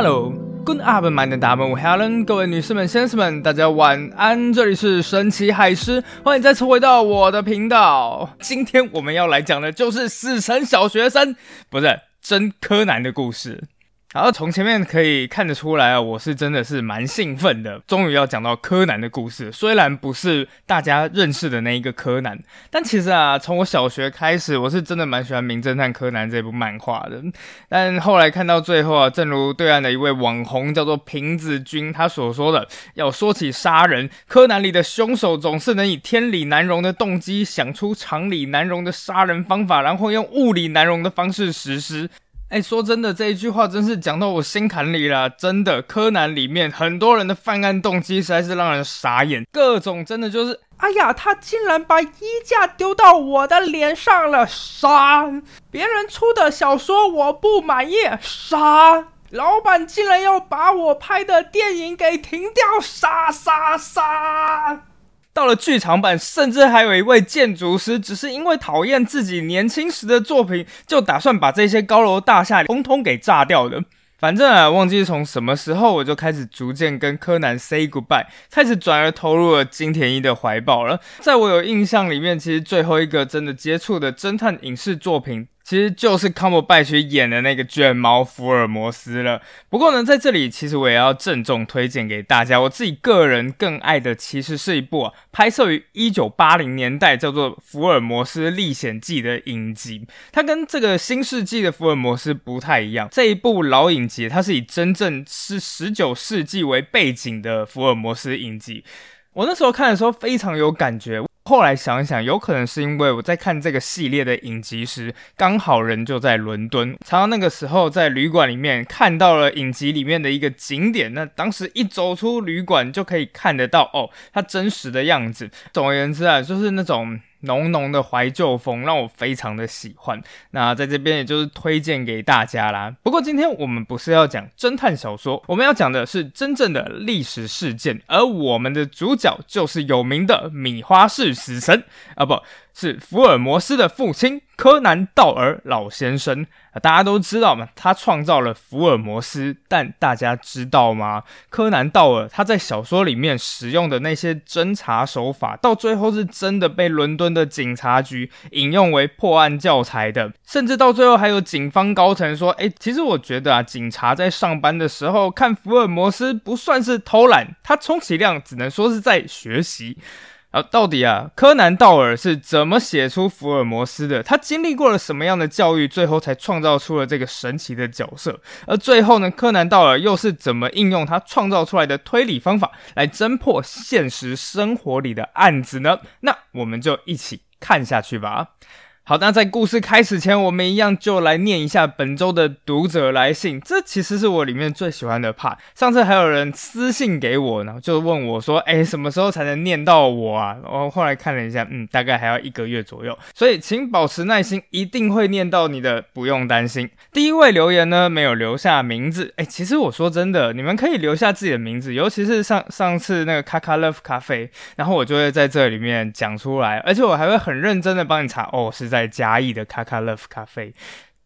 Hello，Good up, my name is Helen，各位女士们、先生们，大家晚安。这里是神奇海狮，欢迎再次回到我的频道。今天我们要来讲的就是死神小学生，不是真柯南的故事。然后从前面可以看得出来啊，我是真的是蛮兴奋的，终于要讲到柯南的故事。虽然不是大家认识的那一个柯南，但其实啊，从我小学开始，我是真的蛮喜欢《名侦探柯南》这部漫画的。但后来看到最后啊，正如对岸的一位网红叫做瓶子君他所说的，要说起杀人，柯南里的凶手总是能以天理难容的动机想出常理难容的杀人方法，然后用物理难容的方式实施。哎，说真的，这一句话真是讲到我心坎里了。真的，柯南里面很多人的犯案动机实在是让人傻眼，各种真的就是，哎呀，他竟然把衣架丢到我的脸上了，杀！别人出的小说我不满意，杀！老板竟然要把我拍的电影给停掉，杀杀杀！到了剧场版，甚至还有一位建筑师，只是因为讨厌自己年轻时的作品，就打算把这些高楼大厦通通给炸掉的。反正啊，忘记从什么时候，我就开始逐渐跟柯南 say goodbye，开始转而投入了金田一的怀抱了。在我有印象里面，其实最后一个真的接触的侦探影视作品。其实就是康伯拜区演的那个卷毛福尔摩斯了。不过呢，在这里其实我也要郑重推荐给大家，我自己个人更爱的其实是一部啊，拍摄于一九八零年代叫做《福尔摩斯历险记》的影集。它跟这个新世纪的福尔摩斯不太一样。这一部老影集，它是以真正是十九世纪为背景的福尔摩斯影集。我那时候看的时候非常有感觉。后来想一想，有可能是因为我在看这个系列的影集时，刚好人就在伦敦，常常那个时候在旅馆里面看到了影集里面的一个景点，那当时一走出旅馆就可以看得到哦，它真实的样子。总而言之啊，就是那种。浓浓的怀旧风让我非常的喜欢，那在这边也就是推荐给大家啦。不过今天我们不是要讲侦探小说，我们要讲的是真正的历史事件，而我们的主角就是有名的米花式死神啊，不是福尔摩斯的父亲。柯南道尔老先生，大家都知道嘛，他创造了福尔摩斯。但大家知道吗？柯南道尔他在小说里面使用的那些侦查手法，到最后是真的被伦敦的警察局引用为破案教材的。甚至到最后还有警方高层说：“哎，其实我觉得啊，警察在上班的时候看福尔摩斯不算是偷懒，他充其量只能说是在学习。”啊，到底啊，柯南道尔是怎么写出福尔摩斯的？他经历过了什么样的教育，最后才创造出了这个神奇的角色？而最后呢，柯南道尔又是怎么应用他创造出来的推理方法来侦破现实生活里的案子呢？那我们就一起看下去吧。好，那在故事开始前，我们一样就来念一下本周的读者来信。这其实是我里面最喜欢的 part。上次还有人私信给我呢，就问我说：“哎，什么时候才能念到我啊？”我后来看了一下，嗯，大概还要一个月左右。所以请保持耐心，一定会念到你的，不用担心。第一位留言呢，没有留下名字。哎，其实我说真的，你们可以留下自己的名字，尤其是上上次那个卡卡 love 咖啡，然后我就会在这里面讲出来，而且我还会很认真的帮你查。哦，是在。在嘉义的卡卡乐夫咖啡，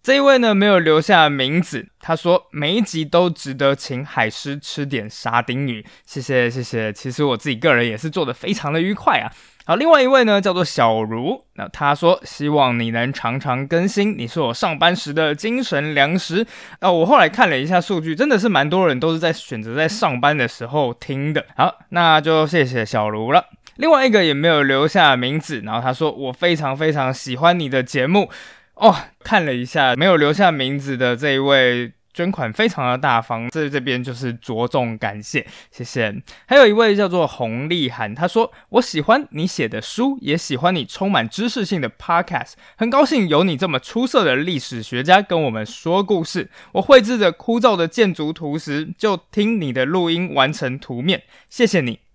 这一位呢没有留下名字。他说每一集都值得请海狮吃点沙丁鱼，谢谢谢谢。其实我自己个人也是做的非常的愉快啊。好，另外一位呢叫做小茹，那他说希望你能常常更新，你是我上班时的精神粮食。啊，我后来看了一下数据，真的是蛮多人都是在选择在上班的时候听的。好，那就谢谢小茹了。另外一个也没有留下名字，然后他说我非常非常喜欢你的节目哦。看了一下没有留下名字的这一位捐款非常的大方，这这边就是着重感谢，谢谢。还有一位叫做洪立涵，他说我喜欢你写的书，也喜欢你充满知识性的 podcast，很高兴有你这么出色的历史学家跟我们说故事。我绘制着枯燥的建筑图时，就听你的录音完成图面，谢谢你。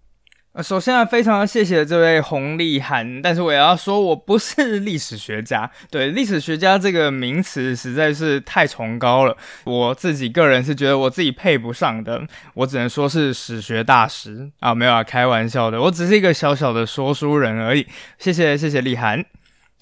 首先啊，非常谢谢这位洪立涵，但是我也要说，我不是 历史学家。对历史学家这个名词实在是太崇高了，我自己个人是觉得我自己配不上的，我只能说是史学大师啊，没有啊，开玩笑的，我只是一个小小的说书人而已。谢谢谢谢立涵。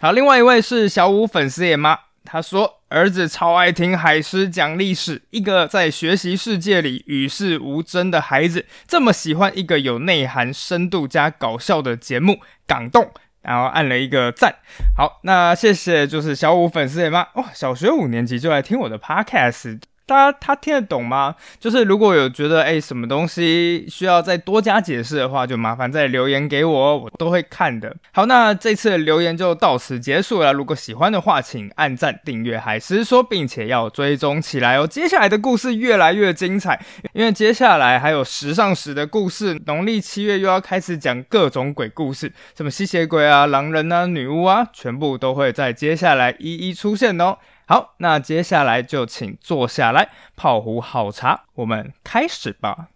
好，另外一位是小五粉丝爷妈，他说。儿子超爱听海狮讲历史，一个在学习世界里与世无争的孩子，这么喜欢一个有内涵、深度加搞笑的节目，感动。然后按了一个赞。好，那谢谢，就是小五粉丝也妈？哇，小学五年级就来听我的 podcast。大家他听得懂吗？就是如果有觉得哎什么东西需要再多加解释的话，就麻烦再留言给我，我都会看的。好，那这次的留言就到此结束了。如果喜欢的话，请按赞、订阅海狮说，并且要追踪起来哦。接下来的故事越来越精彩，因为接下来还有时尚史的故事。农历七月又要开始讲各种鬼故事，什么吸血鬼啊、狼人啊、女巫啊，全部都会在接下来一一出现哦。好，那接下来就请坐下来泡壶好茶，我们开始吧。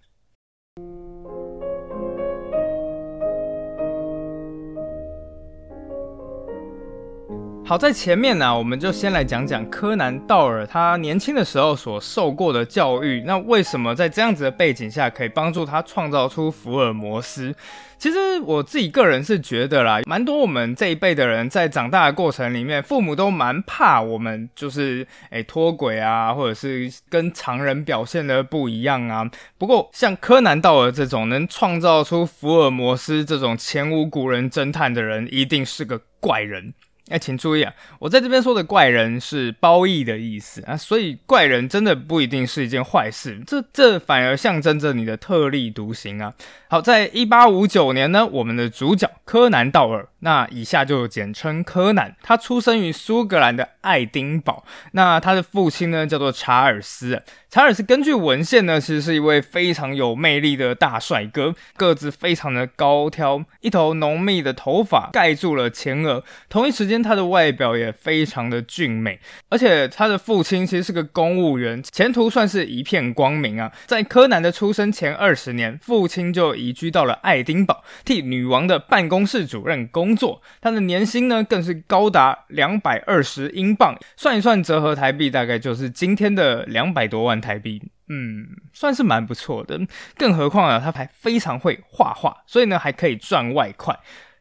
好，在前面呢，我们就先来讲讲柯南道尔他年轻的时候所受过的教育。那为什么在这样子的背景下，可以帮助他创造出福尔摩斯？其实我自己个人是觉得啦，蛮多我们这一辈的人在长大的过程里面，父母都蛮怕我们，就是诶脱轨啊，或者是跟常人表现的不一样啊。不过像柯南道尔这种能创造出福尔摩斯这种前无古人侦探的人，一定是个怪人。哎，请注意啊！我在这边说的怪人是褒义的意思啊，所以怪人真的不一定是一件坏事，这这反而象征着你的特立独行啊。好，在一八五九年呢，我们的主角柯南道尔，那以下就简称柯南，他出生于苏格兰的爱丁堡，那他的父亲呢叫做查尔斯。查尔斯根据文献呢，其实是一位非常有魅力的大帅哥，个子非常的高挑，一头浓密的头发盖住了前额。同一时间，他的外表也非常的俊美，而且他的父亲其实是个公务员，前途算是一片光明啊。在柯南的出生前二十年，父亲就移居到了爱丁堡，替女王的办公室主任工作。他的年薪呢，更是高达两百二十英镑，算一算折合台币，大概就是今天的两百多万。台币，嗯，算是蛮不错的。更何况啊，他还非常会画画，所以呢，还可以赚外快。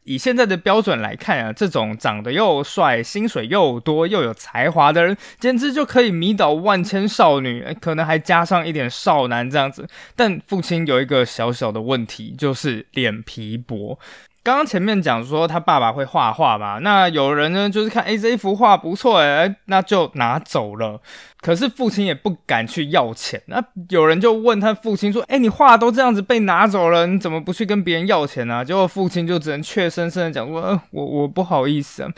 以现在的标准来看啊，这种长得又帅、薪水又多、又有才华的人，简直就可以迷倒万千少女，可能还加上一点少男这样子。但父亲有一个小小的问题，就是脸皮薄。刚刚前面讲说他爸爸会画画嘛，那有人呢就是看哎这幅画不错哎，那就拿走了。可是父亲也不敢去要钱。那有人就问他父亲说：“哎，你画都这样子被拿走了，你怎么不去跟别人要钱呢？”结果父亲就只能怯生生的讲说：“我我不好意思。”啊。”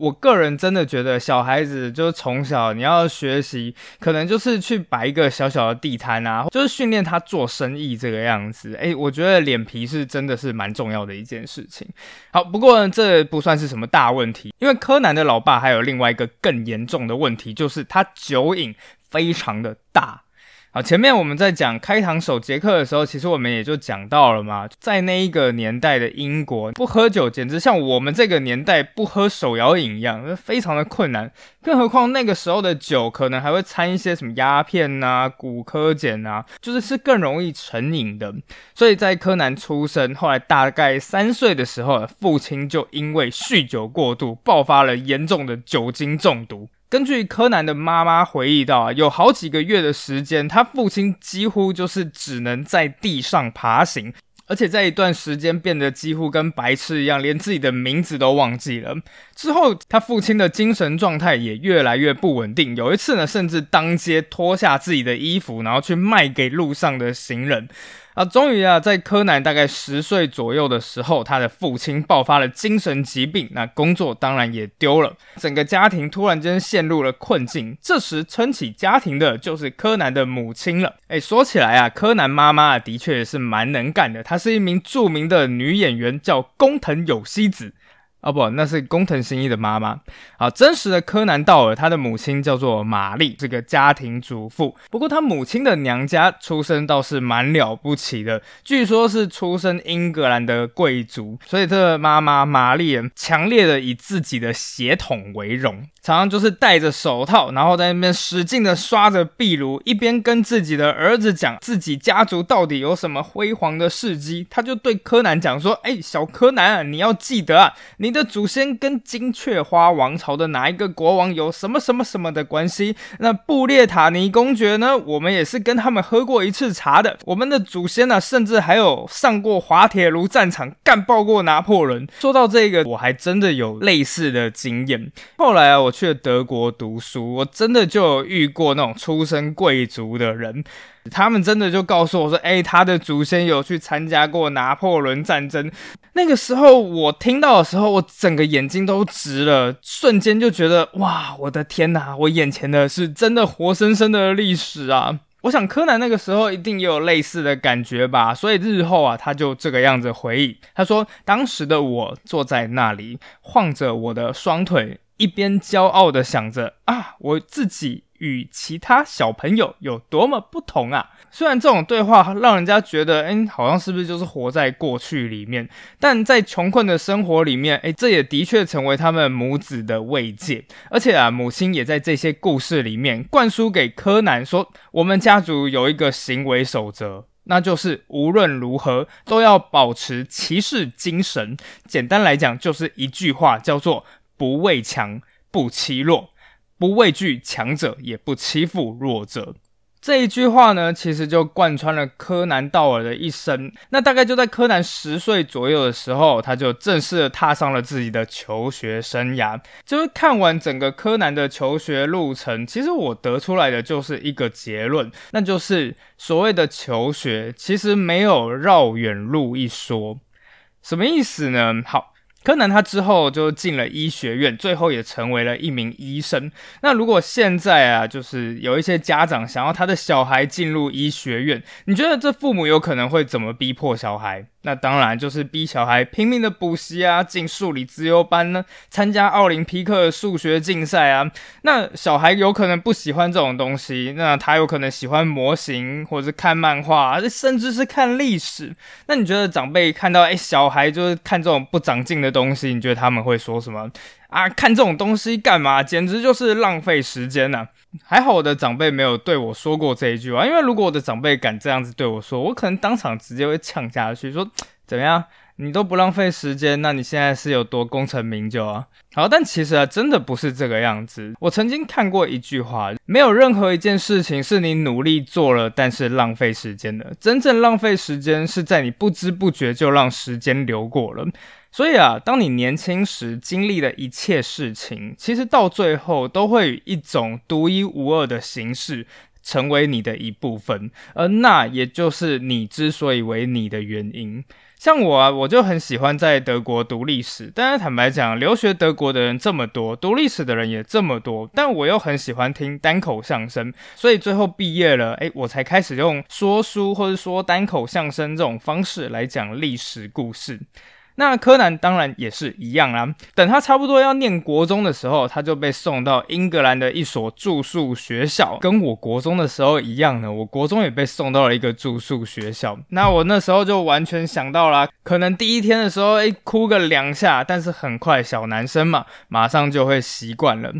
我个人真的觉得，小孩子就是从小你要学习，可能就是去摆一个小小的地摊啊，就是训练他做生意这个样子。诶，我觉得脸皮是真的是蛮重要的一件事情。好，不过这不算是什么大问题，因为柯南的老爸还有另外一个更严重的问题，就是他酒瘾非常的大。好，前面我们在讲开膛手杰克的时候，其实我们也就讲到了嘛，在那一个年代的英国，不喝酒简直像我们这个年代不喝手摇饮一样，非常的困难。更何况那个时候的酒可能还会掺一些什么鸦片呐、骨科碱呐，就是是更容易成瘾的。所以在柯南出生，后来大概三岁的时候，父亲就因为酗酒过度，爆发了严重的酒精中毒。根据柯南的妈妈回忆到，有好几个月的时间，他父亲几乎就是只能在地上爬行，而且在一段时间变得几乎跟白痴一样，连自己的名字都忘记了。之后，他父亲的精神状态也越来越不稳定，有一次呢，甚至当街脱下自己的衣服，然后去卖给路上的行人。啊，终于啊，在柯南大概十岁左右的时候，他的父亲爆发了精神疾病，那工作当然也丢了，整个家庭突然间陷入了困境。这时撑起家庭的就是柯南的母亲了。哎，说起来啊，柯南妈妈的确是蛮能干的，她是一名著名的女演员，叫工藤有希子。哦不，那是工藤新一的妈妈。好，真实的柯南道尔，他的母亲叫做玛丽，这个家庭主妇。不过他母亲的娘家出身倒是蛮了不起的，据说是出身英格兰的贵族，所以这个妈妈玛丽强烈的以自己的血统为荣。常常就是戴着手套，然后在那边使劲的刷着壁炉，一边跟自己的儿子讲自己家族到底有什么辉煌的事迹。他就对柯南讲说：“哎，小柯南啊，你要记得啊，你的祖先跟金雀花王朝的哪一个国王有什么什么什么的关系？那布列塔尼公爵呢？我们也是跟他们喝过一次茶的。我们的祖先呢，甚至还有上过滑铁卢战场，干爆过拿破仑。说到这个，我还真的有类似的经验。后来啊，我。去德国读书，我真的就有遇过那种出身贵族的人，他们真的就告诉我说：“哎，他的祖先有去参加过拿破仑战争。”那个时候我听到的时候，我整个眼睛都直了，瞬间就觉得哇，我的天哪！我眼前的是真的活生生的历史啊！我想柯南那个时候一定也有类似的感觉吧，所以日后啊，他就这个样子回忆，他说：“当时的我坐在那里，晃着我的双腿。”一边骄傲的想着啊，我自己与其他小朋友有多么不同啊！虽然这种对话让人家觉得，哎，好像是不是就是活在过去里面？但在穷困的生活里面，哎，这也的确成为他们母子的慰藉。而且啊，母亲也在这些故事里面灌输给柯南说，我们家族有一个行为守则，那就是无论如何都要保持骑士精神。简单来讲，就是一句话，叫做。不畏强，不欺弱，不畏惧强者，也不欺负弱者。这一句话呢，其实就贯穿了柯南道尔的一生。那大概就在柯南十岁左右的时候，他就正式踏上了自己的求学生涯。就是看完整个柯南的求学路程，其实我得出来的就是一个结论，那就是所谓的求学，其实没有绕远路一说。什么意思呢？好。柯南他之后就进了医学院，最后也成为了一名医生。那如果现在啊，就是有一些家长想要他的小孩进入医学院，你觉得这父母有可能会怎么逼迫小孩？那当然就是逼小孩拼命的补习啊，进数理资优班呢，参加奥林匹克数学竞赛啊。那小孩有可能不喜欢这种东西，那他有可能喜欢模型，或者是看漫画，甚至是看历史。那你觉得长辈看到哎，小孩就是看这种不长进的东西，你觉得他们会说什么？啊，看这种东西干嘛？简直就是浪费时间呐！还好我的长辈没有对我说过这一句话，因为如果我的长辈敢这样子对我说，我可能当场直接会呛下去，说怎么样？你都不浪费时间，那你现在是有多功成名就啊？好，但其实啊，真的不是这个样子。我曾经看过一句话，没有任何一件事情是你努力做了，但是浪费时间的。真正浪费时间是在你不知不觉就让时间流过了。所以啊，当你年轻时经历的一切事情，其实到最后都会以一种独一无二的形式成为你的一部分，而那也就是你之所以为你的原因。像我啊，我就很喜欢在德国读历史。但是坦白讲，留学德国的人这么多，读历史的人也这么多，但我又很喜欢听单口相声，所以最后毕业了，诶，我才开始用说书或者说单口相声这种方式来讲历史故事。那柯南当然也是一样啦。等他差不多要念国中的时候，他就被送到英格兰的一所住宿学校，跟我国中的时候一样呢。我国中也被送到了一个住宿学校。那我那时候就完全想到啦，可能第一天的时候，哎，哭个两下，但是很快小男生嘛，马上就会习惯了。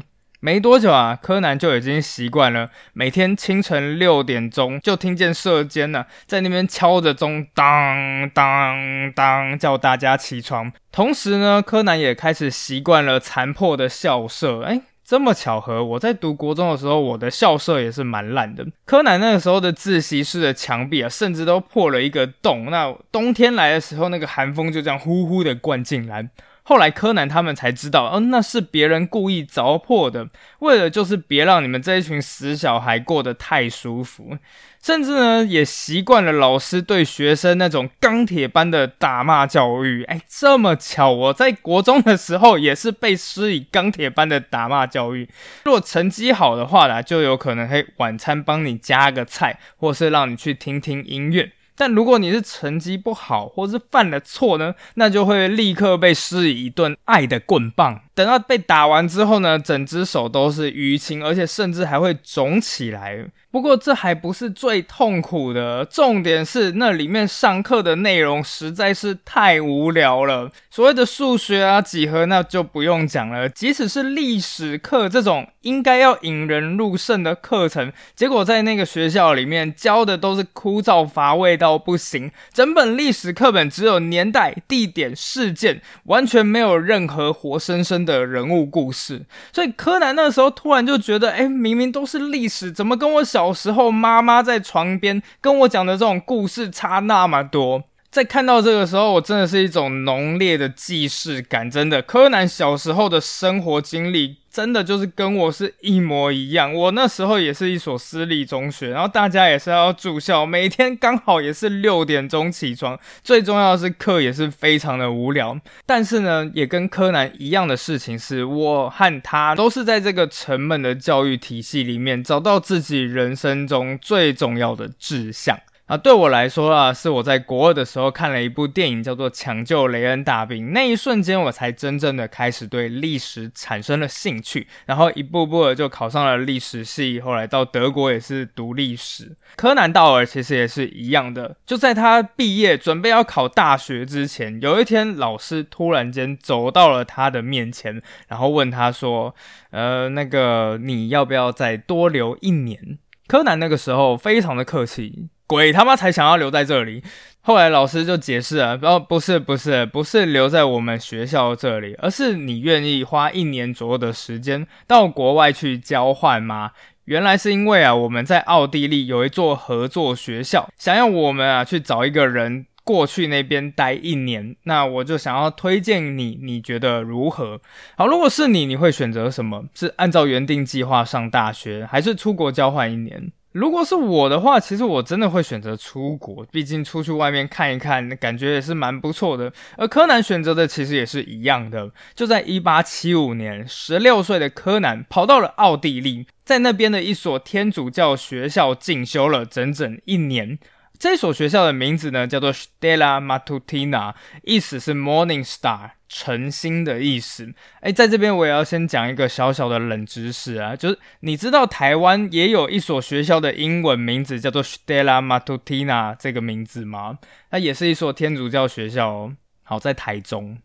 没多久啊，柯南就已经习惯了每天清晨六点钟就听见社监呢在那边敲着钟，当当当叫大家起床。同时呢，柯南也开始习惯了残破的校舍。哎，这么巧合，我在读国中的时候，我的校舍也是蛮烂的。柯南那个时候的自习室的墙壁啊，甚至都破了一个洞。那冬天来的时候，那个寒风就这样呼呼的灌进来。后来柯南他们才知道，哦，那是别人故意凿破的，为了就是别让你们这一群死小孩过得太舒服，甚至呢也习惯了老师对学生那种钢铁般的打骂教育。哎，这么巧，我在国中的时候也是被施以钢铁般的打骂教育。如果成绩好的话呢，就有可能会晚餐帮你加个菜，或是让你去听听音乐。但如果你是成绩不好，或是犯了错呢，那就会立刻被施以一顿爱的棍棒。等到被打完之后呢，整只手都是淤青，而且甚至还会肿起来。不过这还不是最痛苦的，重点是那里面上课的内容实在是太无聊了。所谓的数学啊、几何，那就不用讲了。即使是历史课这种应该要引人入胜的课程，结果在那个学校里面教的都是枯燥乏味到不行。整本历史课本只有年代、地点、事件，完全没有任何活生生的的人物故事。所以柯南那时候突然就觉得，哎，明明都是历史，怎么跟我小时候妈妈在床边跟我讲的这种故事差那么多？在看到这个时候，我真的是一种浓烈的既视感。真的，柯南小时候的生活经历，真的就是跟我是一模一样。我那时候也是一所私立中学，然后大家也是要住校，每天刚好也是 六点钟起床。最重要的是课也是非常的无聊。但是呢，也跟柯南一样的事情是，我和他都是在这个沉闷的教育体系里面，找到自己人生中最重要的志向。啊，对我来说啊，是我在国二的时候看了一部电影，叫做《抢救雷恩大兵》。那一瞬间，我才真正的开始对历史产生了兴趣，然后一步步的就考上了历史系。后来到德国也是读历史。柯南道尔其实也是一样的，就在他毕业准备要考大学之前，有一天老师突然间走到了他的面前，然后问他说：“呃，那个你要不要再多留一年？”柯南那个时候非常的客气。鬼他妈才想要留在这里！后来老师就解释了，哦，不是，不是，不是留在我们学校这里，而是你愿意花一年左右的时间到国外去交换吗？原来是因为啊，我们在奥地利有一座合作学校，想要我们啊去找一个人过去那边待一年。那我就想要推荐你，你觉得如何？好，如果是你，你会选择什么？是按照原定计划上大学，还是出国交换一年？如果是我的话，其实我真的会选择出国，毕竟出去外面看一看，感觉也是蛮不错的。而柯南选择的其实也是一样的，就在一八七五年，十六岁的柯南跑到了奥地利，在那边的一所天主教学校进修了整整一年。这所学校的名字呢，叫做 Stella Matutina，意思是 Morning Star。诚心的意思，哎，在这边我也要先讲一个小小的冷知识啊，就是你知道台湾也有一所学校的英文名字叫做 Stella Matutina 这个名字吗？它也是一所天主教学校哦。好，在台中，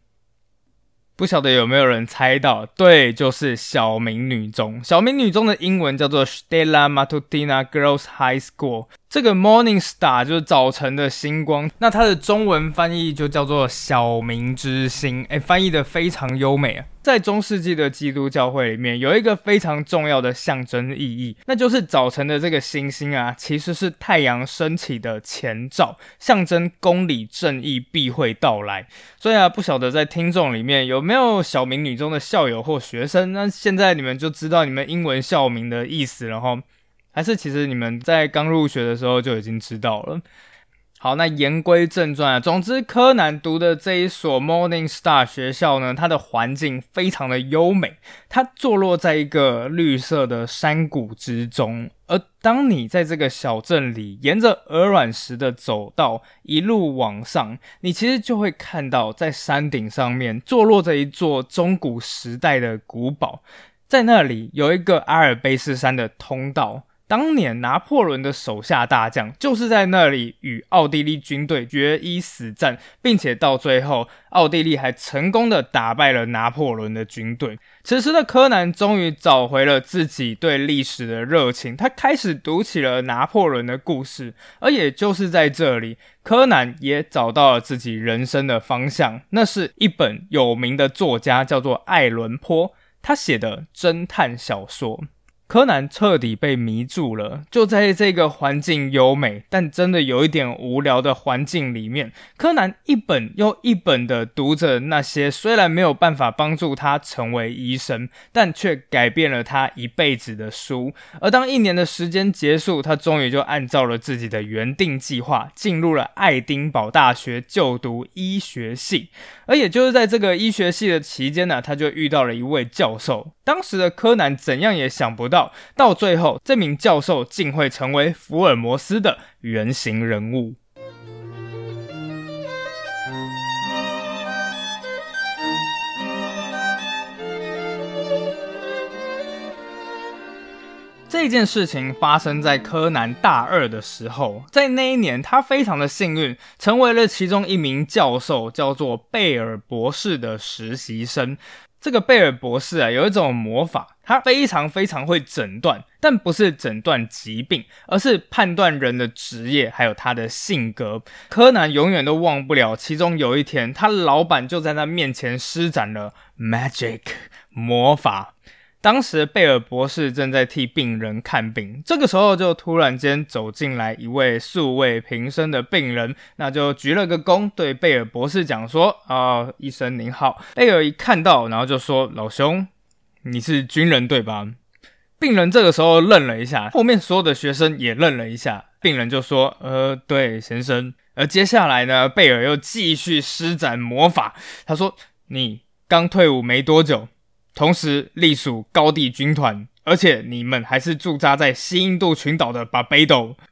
不晓得有没有人猜到？对，就是小明女中。小明女中的英文叫做 Stella Matutina Girls High School。这个 Morning Star 就是早晨的星光，那它的中文翻译就叫做小明之星，哎，翻译的非常优美啊。在中世纪的基督教会里面，有一个非常重要的象征意义，那就是早晨的这个星星啊，其实是太阳升起的前兆，象征公理正义必会到来。所以啊，不晓得在听众里面有没有小明女中的校友或学生，那现在你们就知道你们英文校名的意思了哈。还是其实你们在刚入学的时候就已经知道了。好，那言归正传啊，总之柯南读的这一所 Morning Star 学校呢，它的环境非常的优美，它坐落在一个绿色的山谷之中。而当你在这个小镇里沿着鹅卵石的走道一路往上，你其实就会看到在山顶上面坐落着一座中古时代的古堡，在那里有一个阿尔卑斯山的通道。当年拿破仑的手下大将就是在那里与奥地利军队决一死战，并且到最后，奥地利还成功的打败了拿破仑的军队。此时的柯南终于找回了自己对历史的热情，他开始读起了拿破仑的故事。而也就是在这里，柯南也找到了自己人生的方向。那是一本有名的作家叫做爱伦坡，他写的侦探小说。柯南彻底被迷住了，就在这个环境优美但真的有一点无聊的环境里面，柯南一本又一本的读着那些虽然没有办法帮助他成为医生，但却改变了他一辈子的书。而当一年的时间结束，他终于就按照了自己的原定计划，进入了爱丁堡大学就读医学系。而也就是在这个医学系的期间呢，他就遇到了一位教授。当时的柯南怎样也想不到到最后这名教授竟会成为福尔摩斯的原型人物。这件事情发生在柯南大二的时候在那一年他非常的幸运成为了其中一名教授叫做贝尔博士的实习生。这个贝尔博士啊，有一种魔法，他非常非常会诊断，但不是诊断疾病，而是判断人的职业还有他的性格。柯南永远都忘不了，其中有一天，他老板就在他面前施展了 magic 魔法。当时贝尔博士正在替病人看病，这个时候就突然间走进来一位素未平生的病人，那就鞠了个躬，对贝尔博士讲说：“啊，医生您好。”贝尔一看到，然后就说：“老兄，你是军人对吧？”病人这个时候愣了一下，后面所有的学生也愣了一下。病人就说：“呃，对，先生。”而接下来呢，贝尔又继续施展魔法，他说：“你刚退伍没多久。”同时隶属高地军团，而且你们还是驻扎在西印度群岛的巴贝斗！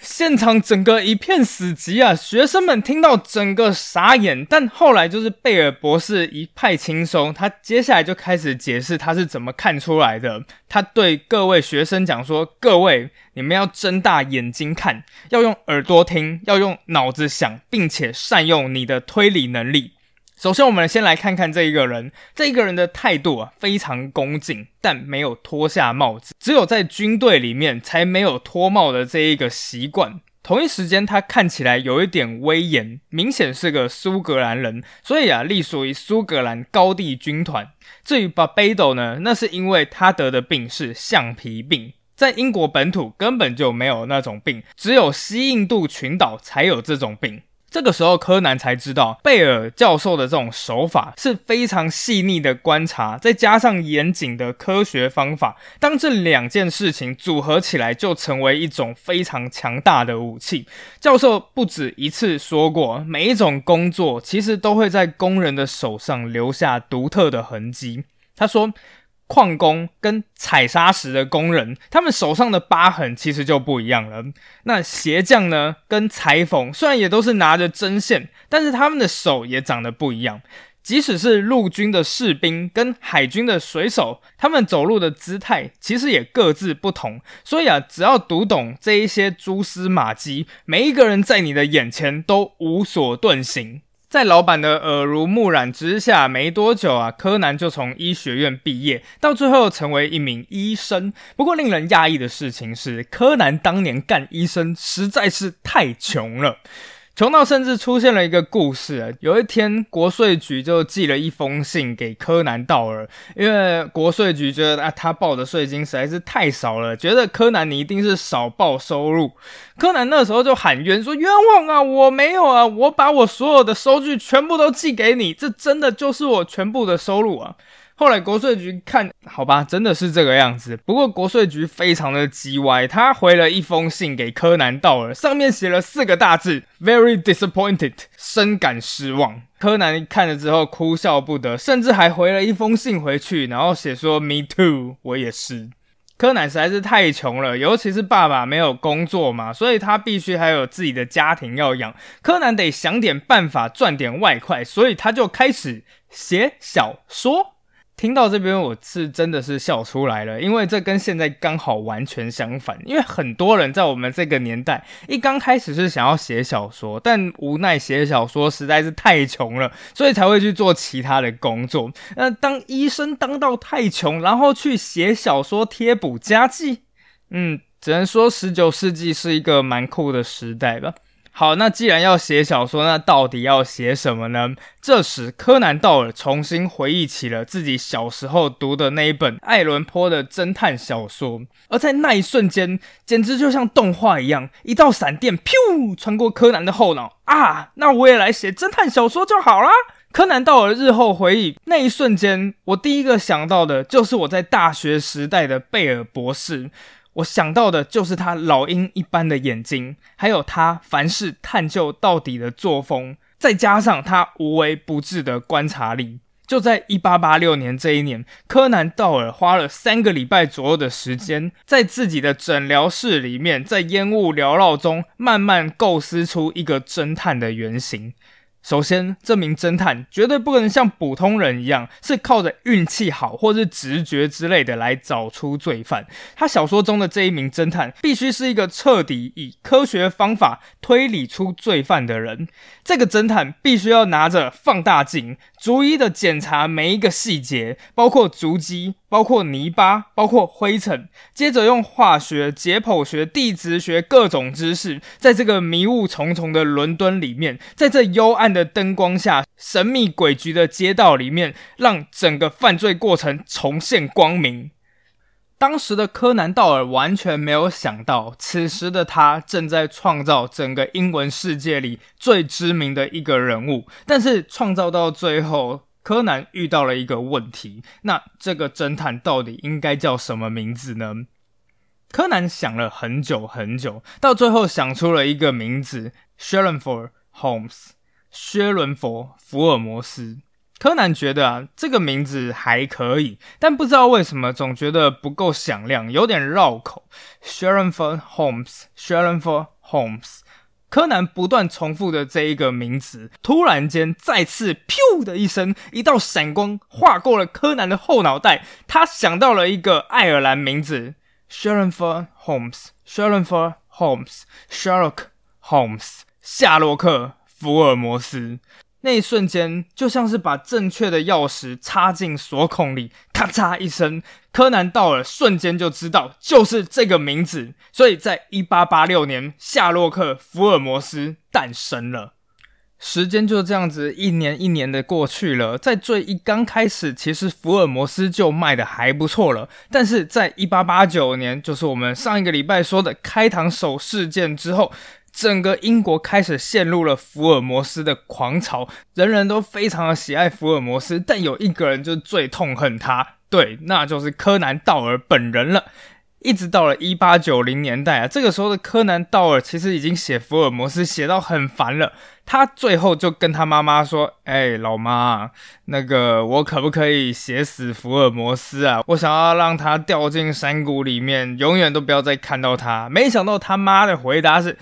现场整个一片死寂啊！学生们听到整个傻眼，但后来就是贝尔博士一派轻松，他接下来就开始解释他是怎么看出来的。他对各位学生讲说：“各位，你们要睁大眼睛看，要用耳朵听，要用脑子想，并且善用你的推理能力。”首先，我们先来看看这一个人。这一个人的态度啊，非常恭敬，但没有脱下帽子。只有在军队里面才没有脱帽的这一个习惯。同一时间，他看起来有一点威严，明显是个苏格兰人，所以啊，隶属于苏格兰高地军团。至于巴贝多呢，那是因为他得的病是橡皮病，在英国本土根本就没有那种病，只有西印度群岛才有这种病。这个时候，柯南才知道贝尔教授的这种手法是非常细腻的观察，再加上严谨的科学方法。当这两件事情组合起来，就成为一种非常强大的武器。教授不止一次说过，每一种工作其实都会在工人的手上留下独特的痕迹。他说。矿工跟采砂石的工人，他们手上的疤痕其实就不一样了。那鞋匠呢，跟裁缝虽然也都是拿着针线，但是他们的手也长得不一样。即使是陆军的士兵跟海军的水手，他们走路的姿态其实也各自不同。所以啊，只要读懂这一些蛛丝马迹，每一个人在你的眼前都无所遁形。在老板的耳濡目染之下，没多久啊，柯南就从医学院毕业，到最后成为一名医生。不过，令人讶异的事情是，柯南当年干医生实在是太穷了。穷到甚至出现了一个故事，有一天国税局就寄了一封信给柯南道尔，因为国税局觉得啊他报的税金实在是太少了，觉得柯南你一定是少报收入。柯南那时候就喊冤说冤枉啊，我没有啊，我把我所有的收据全部都寄给你，这真的就是我全部的收入啊。后来国税局看好吧，真的是这个样子。不过国税局非常的叽歪，他回了一封信给柯南道尔，上面写了四个大字：very disappointed，深感失望。柯南看了之后哭笑不得，甚至还回了一封信回去，然后写说 me too，我也是。柯南实在是太穷了，尤其是爸爸没有工作嘛，所以他必须还有自己的家庭要养。柯南得想点办法赚点外快，所以他就开始写小说。听到这边，我是真的是笑出来了，因为这跟现在刚好完全相反。因为很多人在我们这个年代，一刚开始是想要写小说，但无奈写小说实在是太穷了，所以才会去做其他的工作。那当医生当到太穷，然后去写小说贴补家计，嗯，只能说十九世纪是一个蛮酷的时代吧。好，那既然要写小说，那到底要写什么呢？这时，柯南道尔重新回忆起了自己小时候读的那一本爱伦坡的侦探小说，而在那一瞬间，简直就像动画一样，一道闪电噗穿过柯南的后脑啊！那我也来写侦探小说就好啦。柯南道尔日后回忆，那一瞬间，我第一个想到的就是我在大学时代的贝尔博士。我想到的就是他老鹰一般的眼睛，还有他凡事探究到底的作风，再加上他无微不至的观察力。就在一八八六年这一年，柯南道尔花了三个礼拜左右的时间，在自己的诊疗室里面，在烟雾缭绕中，慢慢构思出一个侦探的原型。首先，这名侦探绝对不可能像普通人一样，是靠着运气好或是直觉之类的来找出罪犯。他小说中的这一名侦探，必须是一个彻底以科学方法推理出罪犯的人。这个侦探必须要拿着放大镜，逐一的检查每一个细节，包括足迹。包括泥巴，包括灰尘，接着用化学、解剖学、地质学各种知识，在这个迷雾重重的伦敦里面，在这幽暗的灯光下、神秘诡谲的街道里面，让整个犯罪过程重现光明。当时的柯南道尔完全没有想到，此时的他正在创造整个英文世界里最知名的一个人物，但是创造到最后。柯南遇到了一个问题，那这个侦探到底应该叫什么名字呢？柯南想了很久很久，到最后想出了一个名字：Sherlock Holmes，薛伦佛福尔摩斯。柯南觉得啊，这个名字还可以，但不知道为什么总觉得不够响亮，有点绕口。Sherlock Holmes，Sherlock Holmes。柯南不断重复的这一个名字，突然间再次“噗”的一声，一道闪光划过了柯南的后脑袋。他想到了一个爱尔兰名字：Sherlock Holmes，Sherlock Holmes，Sherlock Holmes，夏洛克·福尔摩斯。那一瞬间，就像是把正确的钥匙插进锁孔里，咔嚓一声，柯南道尔瞬间就知道就是这个名字。所以在一八八六年，夏洛克·福尔摩斯诞生了。时间就这样子一年一年的过去了，在最一刚开始，其实福尔摩斯就卖的还不错了。但是在一八八九年，就是我们上一个礼拜说的开膛手事件之后。整个英国开始陷入了福尔摩斯的狂潮，人人都非常的喜爱福尔摩斯，但有一个人就最痛恨他，对，那就是柯南道尔本人了。一直到了一八九零年代啊，这个时候的柯南道尔其实已经写福尔摩斯写到很烦了。他最后就跟他妈妈说：“哎，老妈，那个我可不可以写死福尔摩斯啊？我想要让他掉进山谷里面，永远都不要再看到他。”没想到他妈的回答是，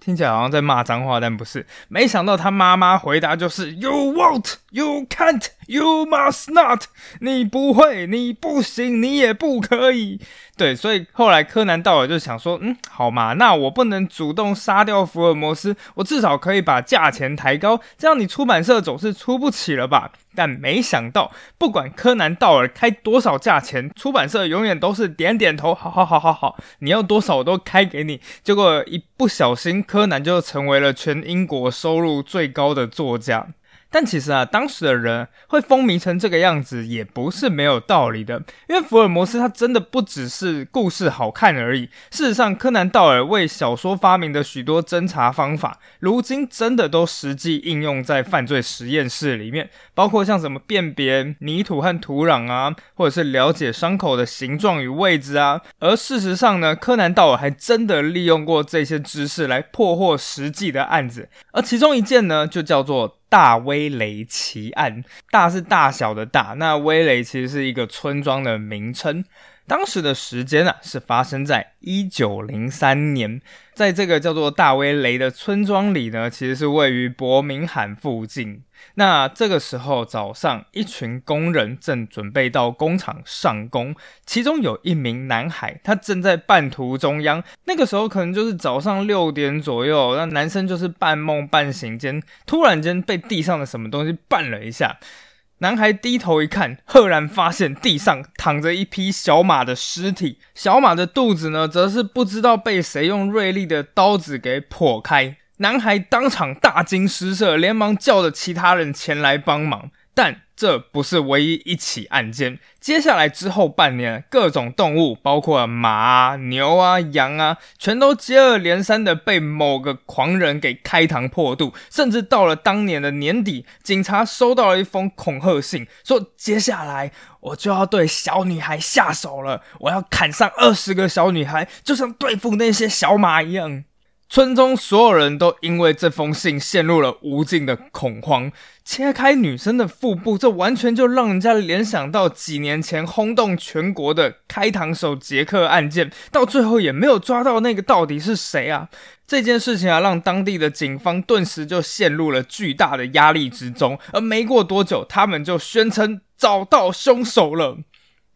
听起来好像在骂脏话，但不是。没想到他妈妈回答就是：“You won't, you can't, you must not。”你不会，你不行，你也不可以。对，所以后来柯南道尔就想说：“嗯，好嘛，那我不能主动杀掉福尔摩斯，我至少可以把价。”钱抬高，这样你出版社总是出不起了吧？但没想到，不管柯南道尔开多少价钱，出版社永远都是点点头，好好好好好，你要多少我都开给你。结果一不小心，柯南就成为了全英国收入最高的作家。但其实啊，当时的人会风靡成这个样子，也不是没有道理的。因为福尔摩斯他真的不只是故事好看而已。事实上，柯南道尔为小说发明的许多侦查方法，如今真的都实际应用在犯罪实验室里面，包括像什么辨别泥土和土壤啊，或者是了解伤口的形状与位置啊。而事实上呢，柯南道尔还真的利用过这些知识来破获实际的案子，而其中一件呢，就叫做。大威雷奇案，大是大小的大，那威雷其实是一个村庄的名称。当时的时间啊，是发生在一九零三年，在这个叫做大威雷的村庄里呢，其实是位于伯明翰附近。那这个时候早上，一群工人正准备到工厂上工，其中有一名男孩，他正在半途中央。那个时候可能就是早上六点左右，那男生就是半梦半醒间，突然间被地上的什么东西绊了一下。男孩低头一看，赫然发现地上躺着一匹小马的尸体，小马的肚子呢，则是不知道被谁用锐利的刀子给剖开。男孩当场大惊失色，连忙叫着其他人前来帮忙，但。这不是唯一一起案件。接下来之后半年，各种动物，包括马、牛啊、羊啊，全都接二连三的被某个狂人给开膛破肚。甚至到了当年的年底，警察收到了一封恐吓信，说接下来我就要对小女孩下手了，我要砍上二十个小女孩，就像对付那些小马一样。村中所有人都因为这封信陷入了无尽的恐慌。切开女生的腹部，这完全就让人家联想到几年前轰动全国的开膛手杰克案件，到最后也没有抓到那个到底是谁啊！这件事情啊，让当地的警方顿时就陷入了巨大的压力之中。而没过多久，他们就宣称找到凶手了。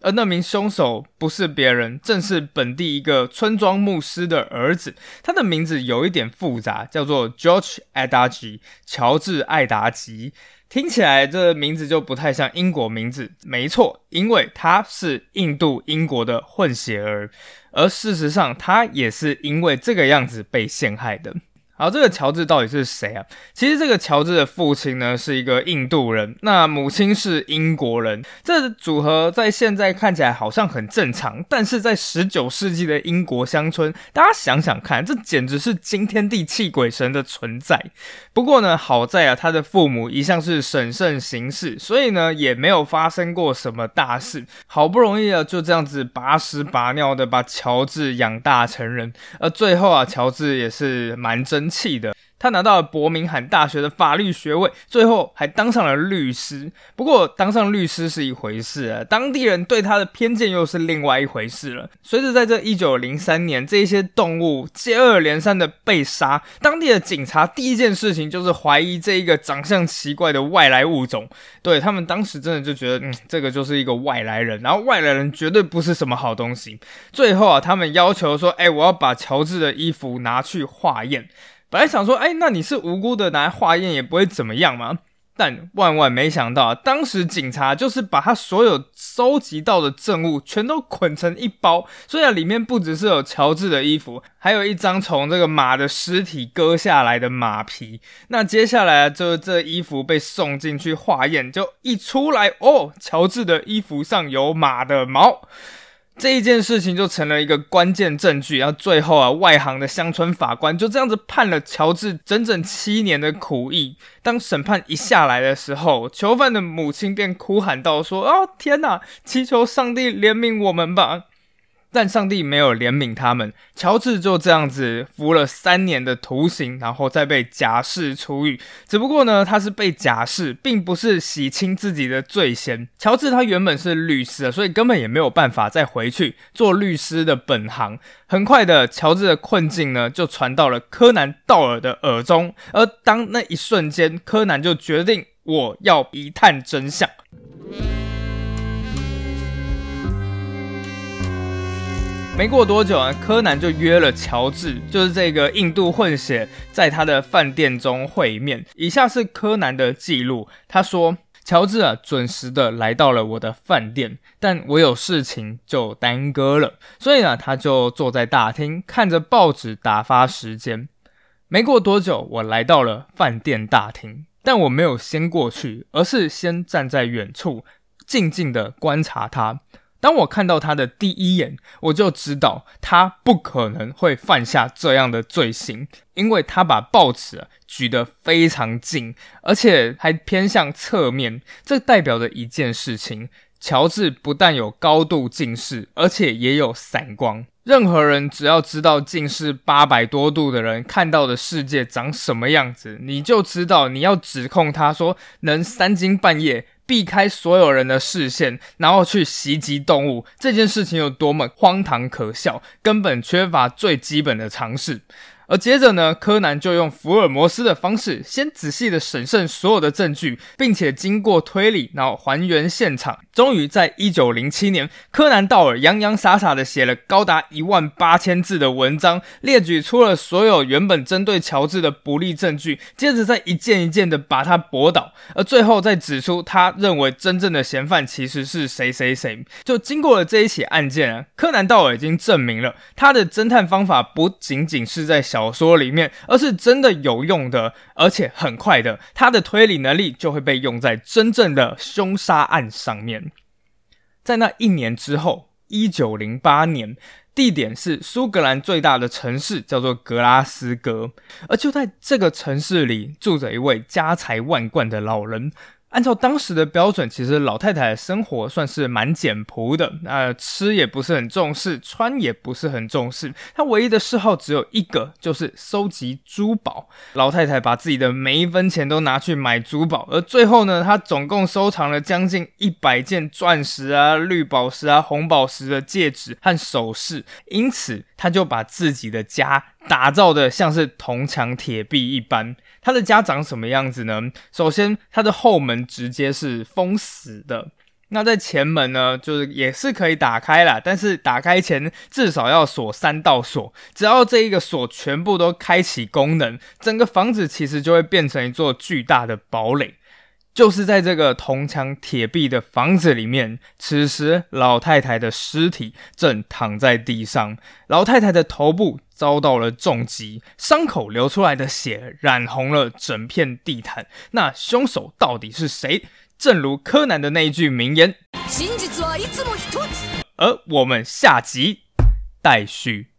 而那名凶手不是别人，正是本地一个村庄牧师的儿子。他的名字有一点复杂，叫做 George Adagi，乔治·艾达吉。听起来这名字就不太像英国名字。没错，因为他是印度英国的混血儿，而事实上他也是因为这个样子被陷害的。好，这个乔治到底是谁啊？其实这个乔治的父亲呢是一个印度人，那母亲是英国人。这组合在现在看起来好像很正常，但是在十九世纪的英国乡村，大家想想看，这简直是惊天地泣鬼神的存在。不过呢，好在啊，他的父母一向是审慎行事，所以呢也没有发生过什么大事。好不容易啊，就这样子拔屎拔尿的把乔治养大成人，而最后啊，乔治也是蛮真气的，他拿到了伯明翰大学的法律学位，最后还当上了律师。不过，当上律师是一回事啊，当地人对他的偏见又是另外一回事了。随着在这一九零三年，这些动物接二连三的被杀，当地的警察第一件事情就是怀疑这一个长相奇怪的外来物种。对他们当时真的就觉得，嗯，这个就是一个外来人，然后外来人绝对不是什么好东西。最后啊，他们要求说，哎，我要把乔治的衣服拿去化验。本来想说，哎，那你是无辜的，拿来化验也不会怎么样嘛。但万万没想到，当时警察就是把他所有收集到的证物全都捆成一包，所以里面不只是有乔治的衣服，还有一张从这个马的尸体割下来的马皮。那接下来就这衣服被送进去化验，就一出来，哦，乔治的衣服上有马的毛。这一件事情就成了一个关键证据，然后最后啊，外行的乡村法官就这样子判了乔治整整七年的苦役。当审判一下来的时候，囚犯的母亲便哭喊道：“说啊，天哪，祈求上帝怜悯我们吧！”但上帝没有怜悯他们，乔治就这样子服了三年的徒刑，然后再被假释出狱。只不过呢，他是被假释，并不是洗清自己的罪嫌。乔治他原本是律师，所以根本也没有办法再回去做律师的本行。很快的，乔治的困境呢就传到了柯南道尔的耳中，而当那一瞬间，柯南就决定我要一探真相。没过多久啊，柯南就约了乔治，就是这个印度混血，在他的饭店中会面。以下是柯南的记录，他说：“乔治啊，准时的来到了我的饭店，但我有事情就耽搁了，所以呢，他就坐在大厅看着报纸打发时间。没过多久，我来到了饭店大厅，但我没有先过去，而是先站在远处，静静的观察他。”当我看到他的第一眼，我就知道他不可能会犯下这样的罪行，因为他把报纸举得非常近，而且还偏向侧面。这代表着一件事情：乔治不但有高度近视，而且也有散光。任何人只要知道近视八百多度的人看到的世界长什么样子，你就知道你要指控他说能三更半夜。避开所有人的视线，然后去袭击动物，这件事情有多么荒唐可笑，根本缺乏最基本的常识。而接着呢，柯南就用福尔摩斯的方式，先仔细的审慎所有的证据，并且经过推理，然后还原现场。终于在一九零七年，柯南道尔洋洋洒洒的写了高达一万八千字的文章，列举出了所有原本针对乔治的不利证据，接着再一件一件的把他驳倒，而最后再指出他认为真正的嫌犯其实是谁谁谁。就经过了这一起案件啊，柯南道尔已经证明了他的侦探方法不仅仅是在。小小说里面，而是真的有用的，而且很快的，他的推理能力就会被用在真正的凶杀案上面。在那一年之后，一九零八年，地点是苏格兰最大的城市，叫做格拉斯哥，而就在这个城市里，住着一位家财万贯的老人。按照当时的标准，其实老太太生活算是蛮简朴的，那吃也不是很重视，穿也不是很重视。她唯一的嗜好只有一个，就是收集珠宝。老太太把自己的每一分钱都拿去买珠宝，而最后呢，她总共收藏了将近一百件钻石啊、绿宝石啊、红宝石的戒指和首饰，因此他就把自己的家打造的像是铜墙铁壁一般。他的家长什么样子呢？首先，他的后门直接是封死的。那在前门呢，就是也是可以打开啦，但是打开前至少要锁三道锁。只要这一个锁全部都开启功能，整个房子其实就会变成一座巨大的堡垒。就是在这个铜墙铁壁的房子里面，此时老太太的尸体正躺在地上，老太太的头部遭到了重击，伤口流出来的血染红了整片地毯。那凶手到底是谁？正如柯南的那一句名言，而我们下集待续。